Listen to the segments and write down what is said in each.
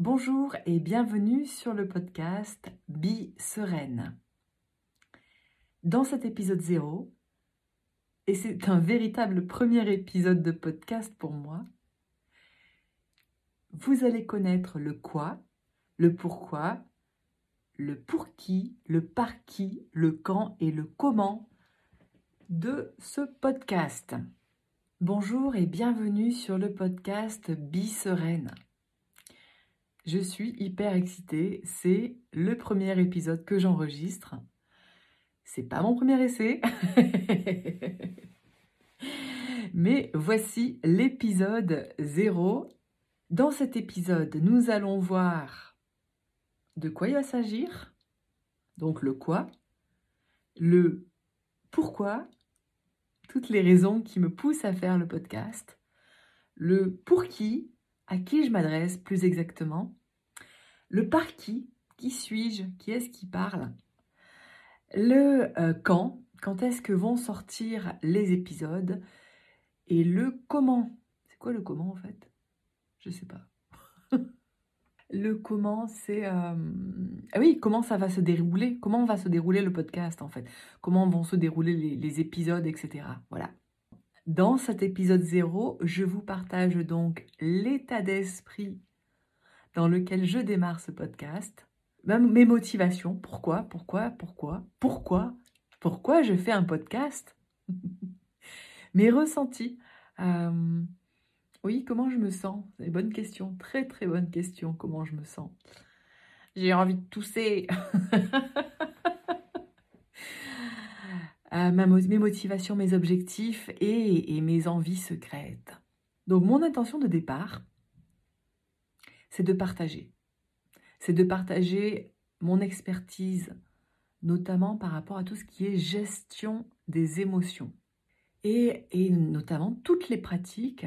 Bonjour et bienvenue sur le podcast Bi Sereine. Dans cet épisode 0, et c'est un véritable premier épisode de podcast pour moi, vous allez connaître le quoi, le pourquoi, le pour qui, le par qui, le quand et le comment de ce podcast. Bonjour et bienvenue sur le podcast Bi Sereine. Je suis hyper excitée, c'est le premier épisode que j'enregistre. C'est pas mon premier essai. Mais voici l'épisode 0. Dans cet épisode, nous allons voir de quoi il va s'agir. Donc le quoi, le pourquoi, toutes les raisons qui me poussent à faire le podcast, le pour qui, à qui je m'adresse plus exactement, le par qui, qui suis-je, qui est-ce qui parle, le euh, quand, quand est-ce que vont sortir les épisodes, et le comment. C'est quoi le comment en fait? Je sais pas. le comment, c'est... Euh, ah oui, comment ça va se dérouler? Comment va se dérouler le podcast en fait? Comment vont se dérouler les, les épisodes, etc. Voilà. Dans cet épisode 0, je vous partage donc l'état d'esprit dans lequel je démarre ce podcast, mes motivations, pourquoi, pourquoi, pourquoi, pourquoi, pourquoi je fais un podcast, mes ressentis, euh, oui, comment je me sens? C'est bonne question, très très bonne question, comment je me sens. J'ai envie de tousser. Euh, mes motivations, mes objectifs et, mes envies secrètes. Donc mon intention de départ, c'est de partager. C'est de partager mon expertise, notamment par rapport à tout ce qui est gestion des émotions. Et, notamment toutes les pratiques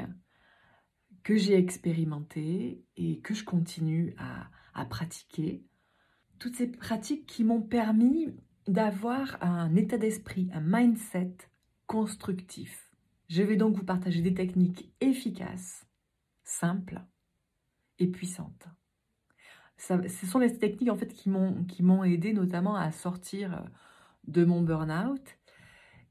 que j'ai expérimentées et que je continue à pratiquer. Toutes ces pratiques qui m'ont permis d'avoir un état d'esprit, un mindset constructif. Je vais donc vous partager des techniques efficaces, simples et puissantes. ce sont les techniques en fait qui m'ont aidé notamment à sortir de mon burn-out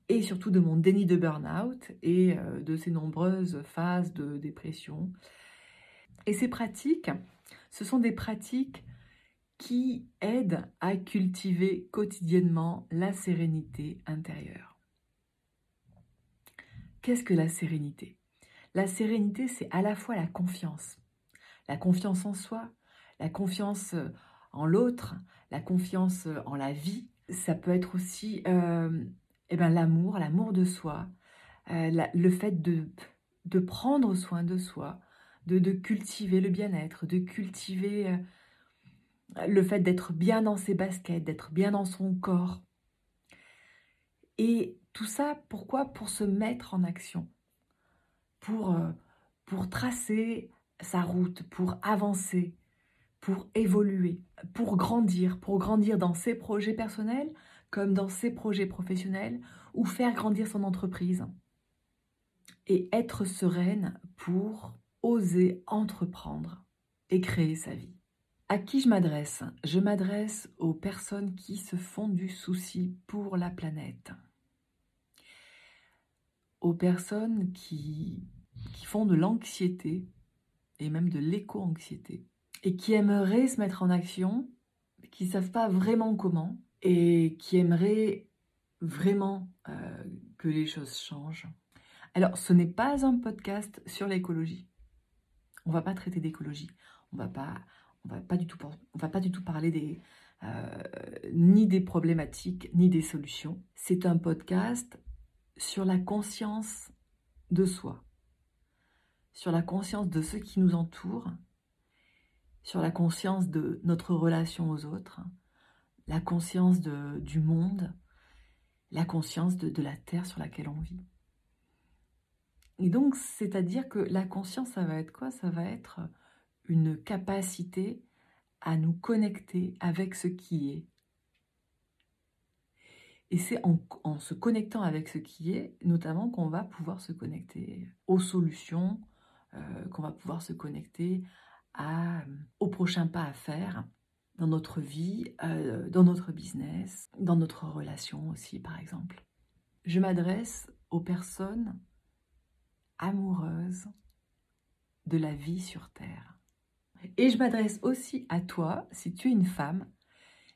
et surtout de mon déni de burn-out et euh, de ces nombreuses phases de dépression. Et ces pratiques, ce sont des pratiques qui aide à cultiver quotidiennement la sérénité intérieure. Qu'est-ce que la sérénité? La sérénité, c'est à la fois la confiance, la confiance en soi, la confiance euh, en l'autre, la confiance euh, en la vie. Ça peut être aussi euh, eh ben, l'amour, l'amour de soi, le fait de, de prendre soin de soi, de, de cultiver le bien-être, de cultiver le fait d'être bien dans ses baskets, d'être bien dans son corps. Et tout ça, pourquoi? Pour se mettre en action, pour, euh, pour tracer sa route, pour avancer, pour évoluer, pour grandir, pour grandir dans ses projets personnels comme dans ses projets professionnels ou faire grandir son entreprise. Et être sereine pour oser entreprendre et créer sa vie. À qui je m'adresse? Je m'adresse aux personnes qui se font du souci pour la planète. Aux personnes qui, qui font de l'anxiété et même de l'éco-anxiété et qui aimeraient se mettre en action, qui ne savent pas vraiment comment et qui aimeraient vraiment euh, que les choses changent. Alors, ce n'est pas un podcast sur l'écologie. On ne va pas traiter d'écologie. On va pas on va pas du tout, on va pas du tout parler des, euh, ni des problématiques, ni des solutions. C'est un podcast sur la conscience de soi, sur la conscience de ceux qui nous entourent, sur la conscience de notre relation aux autres, la conscience de, du monde, la conscience de, de la terre sur laquelle on vit. Et donc, c'est-à-dire que la conscience, ça va être quoi? Ça va être une capacité à nous connecter avec ce qui est. Et c'est en, se connectant avec ce qui est, notamment, qu'on va pouvoir se connecter aux solutions, euh, qu'on va pouvoir se connecter au prochain pas à faire dans notre vie, euh, dans notre business, dans notre relation aussi, par exemple. Je m'adresse aux personnes amoureuses de la vie sur Terre. Et je m'adresse aussi à toi, si tu es une femme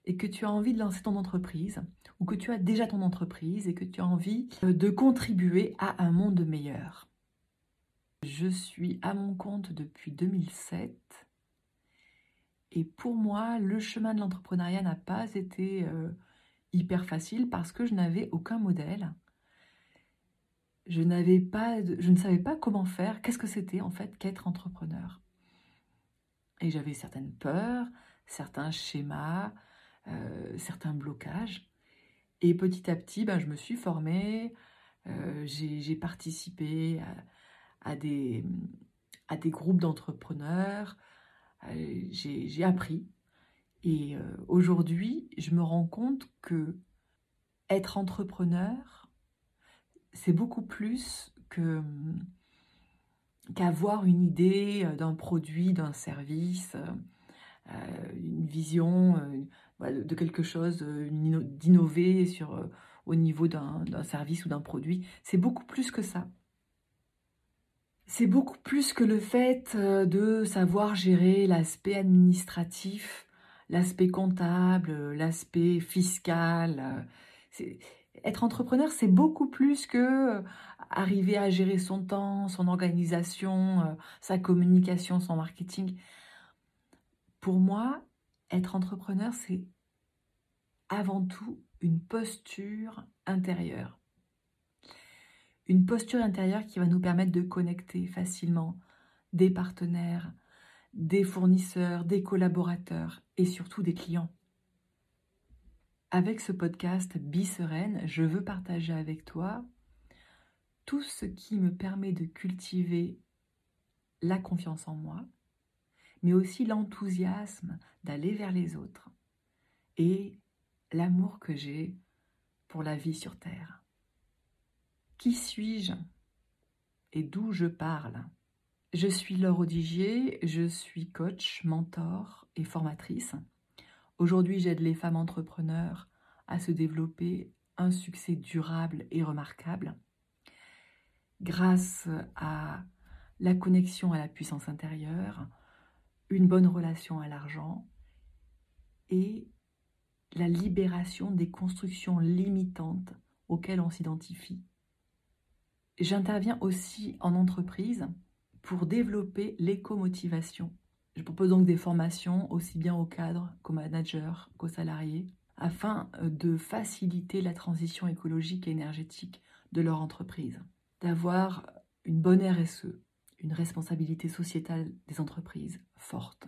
et que tu as envie de lancer ton entreprise, ou que tu as déjà ton entreprise et que tu as envie de contribuer à un monde meilleur. Je suis à mon compte depuis 2007 et pour moi, le chemin de l'entrepreneuriat n'a pas été euh, hyper facile parce que je n'avais aucun modèle. Je pas, je ne savais pas comment faire, qu'est-ce que c'était en fait qu'être entrepreneur. Et j'avais certaines peurs, certains schémas, euh, certains blocages. Et petit à petit, ben, je me suis formée, euh, j'ai participé à, des, à des groupes d'entrepreneurs, euh, j'ai appris. Et euh, aujourd'hui, je me rends compte que être entrepreneur, c'est beaucoup plus que qu'avoir une idée euh, d'un produit, d'un service, une vision de quelque chose, d'innover au niveau d'un service ou d'un produit. C'est beaucoup plus que ça. C'est beaucoup plus que le fait euh, de savoir gérer l'aspect administratif, l'aspect comptable, l'aspect fiscal. Être entrepreneur, c'est beaucoup plus que euh, arriver à gérer son temps, son organisation, euh, sa communication, son marketing. Pour moi, être entrepreneur, c'est avant tout une posture intérieure une posture intérieure qui va nous permettre de connecter facilement des partenaires, des fournisseurs, des collaborateurs et surtout des clients. Avec ce podcast Sereine, je veux partager avec toi tout ce qui me permet de cultiver la confiance en moi, mais aussi l'enthousiasme d'aller vers les autres et l'amour que j'ai pour la vie sur Terre. Qui suis-je et d'où je parle? Je suis Laure Odigier, je suis coach, mentor et formatrice. Aujourd'hui, j'aide les femmes entrepreneurs à se développer un succès durable et remarquable grâce à la connexion à la puissance intérieure, une bonne relation à l'argent et la libération des constructions limitantes auxquelles on s'identifie J'interviens aussi en entreprise pour développer l'éco-motivation. Je propose donc des formations aussi bien aux cadres qu'aux managers, qu'aux salariés, afin euh, de faciliter la transition écologique et énergétique de leur entreprise, d'avoir une bonne RSE, une responsabilité sociétale des entreprises forte.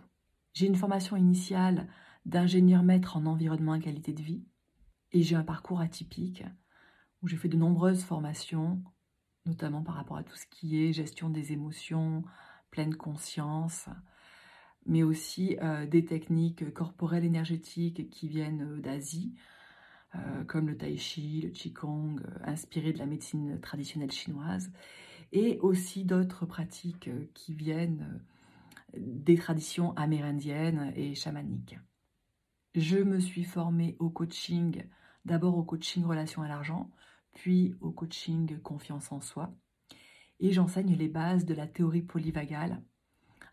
J'ai une formation initiale d'ingénieur maître en environnement et qualité de vie, et j'ai un parcours atypique où j'ai fait de nombreuses formations notamment par rapport à tout ce qui est gestion des émotions, pleine conscience, mais aussi euh, des techniques corporelles énergétiques qui viennent euh, d'Asie, euh, comme le tai chi, le qigong, inspiré de la médecine traditionnelle chinoise, et aussi d'autres pratiques qui viennent des traditions amérindiennes et chamaniques. Je me suis formée au coaching, d'abord au coaching relation à l'argent, puis au coaching confiance en soi. Et j'enseigne les bases de la théorie polyvagale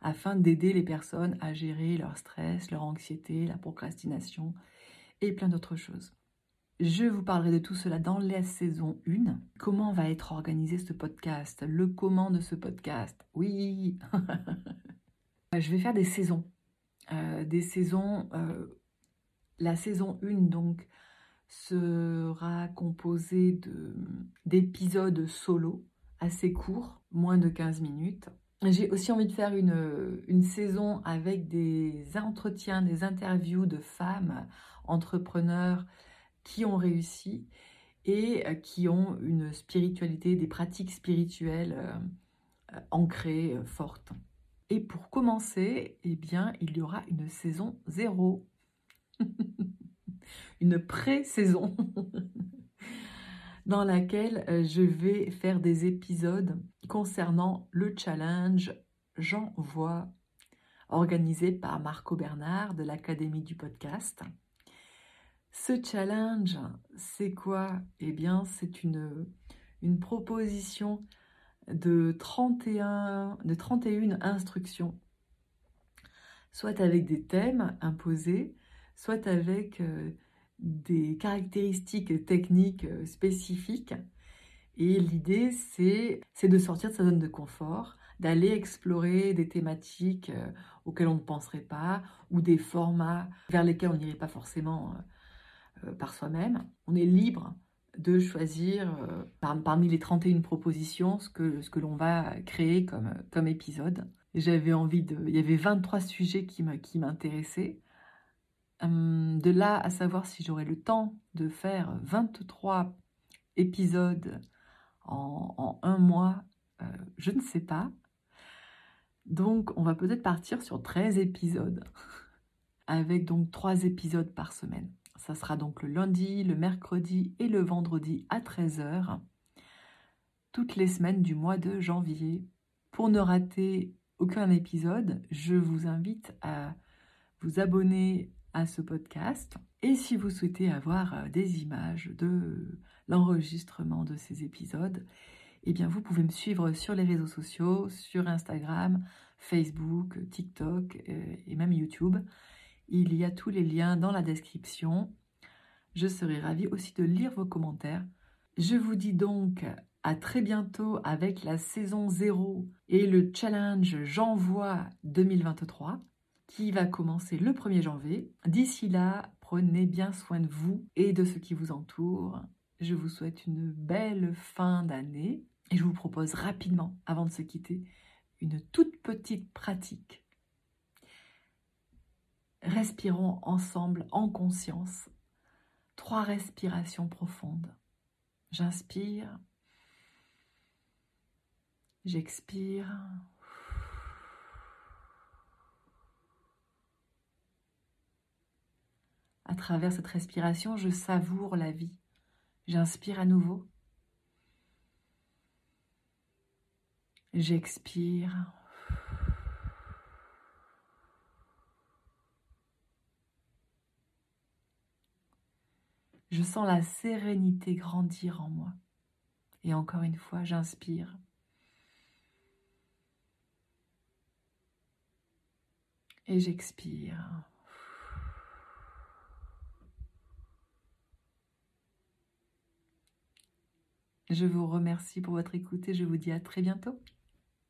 afin d'aider les personnes à gérer leur stress, leur anxiété, la procrastination et plein d'autres choses. Je vous parlerai de tout cela dans la saison 1. Comment va être organisé ce podcast? Le comment de ce podcast? Oui Je vais faire des saisons. Euh, des saisons. Euh, la saison 1, donc, sera composé d'épisodes solo assez courts, moins de 15 minutes. J'ai aussi envie de faire une, une, saison avec des entretiens, des interviews de femmes entrepreneurs qui ont réussi et qui ont une spiritualité, des pratiques spirituelles euh, ancrées, euh, fortes. Et pour commencer, eh bien, il y aura une saison zéro. une pré-saison dans laquelle euh, je vais faire des épisodes concernant le challenge J'envoie organisé par Marco Bernard de l'Académie du podcast. Ce challenge, c'est quoi? Eh bien, c'est une, proposition de 31, de 31 instructions, soit avec des thèmes imposés, soit avec euh, des caractéristiques techniques euh, spécifiques. Et l'idée, c'est de sortir de sa zone de confort, d'aller explorer des thématiques euh, auxquelles on ne penserait pas, ou des formats vers lesquels on n'irait pas forcément par soi-même. On est libre de choisir euh, parmi les 31 propositions ce que, ce que l'on va créer comme, comme épisode. J'avais envie de... Il y avait 23 sujets qui m'intéressaient. Hum, de là à savoir si j'aurais le temps de faire 23 épisodes en, un mois, euh, je ne sais pas. Donc on va peut-être partir sur 13 épisodes, avec donc 3 épisodes par semaine. Ça sera donc le lundi, le mercredi et le vendredi à 13h, toutes les semaines du mois de janvier. Pour ne rater aucun épisode, je vous invite à vous abonner à ce podcast. Et si vous souhaitez avoir euh, des images de l'enregistrement de ces épisodes, eh bien vous pouvez me suivre sur les réseaux sociaux, sur Instagram, Facebook, TikTok euh, et même YouTube. Il y a tous les liens dans la description. Je serai ravie aussi de lire vos commentaires. Je vous dis donc à très bientôt avec la saison 0 et le challenge J'envoie 2023 qui va commencer le 1er janvier. D'ici là, prenez bien soin de vous et de ceux qui vous entourent. Je vous souhaite une belle fin d'année et je vous propose rapidement, avant de se quitter, une toute petite pratique Respirons ensemble en conscience. Trois respirations profondes. J'inspire. J'expire. À travers cette respiration, je savoure la vie. J'inspire à nouveau. J'expire. Je sens la sérénité grandir en moi. Et encore une fois, j'inspire. Et j'expire. Je vous remercie pour votre écoute et je vous dis à très bientôt.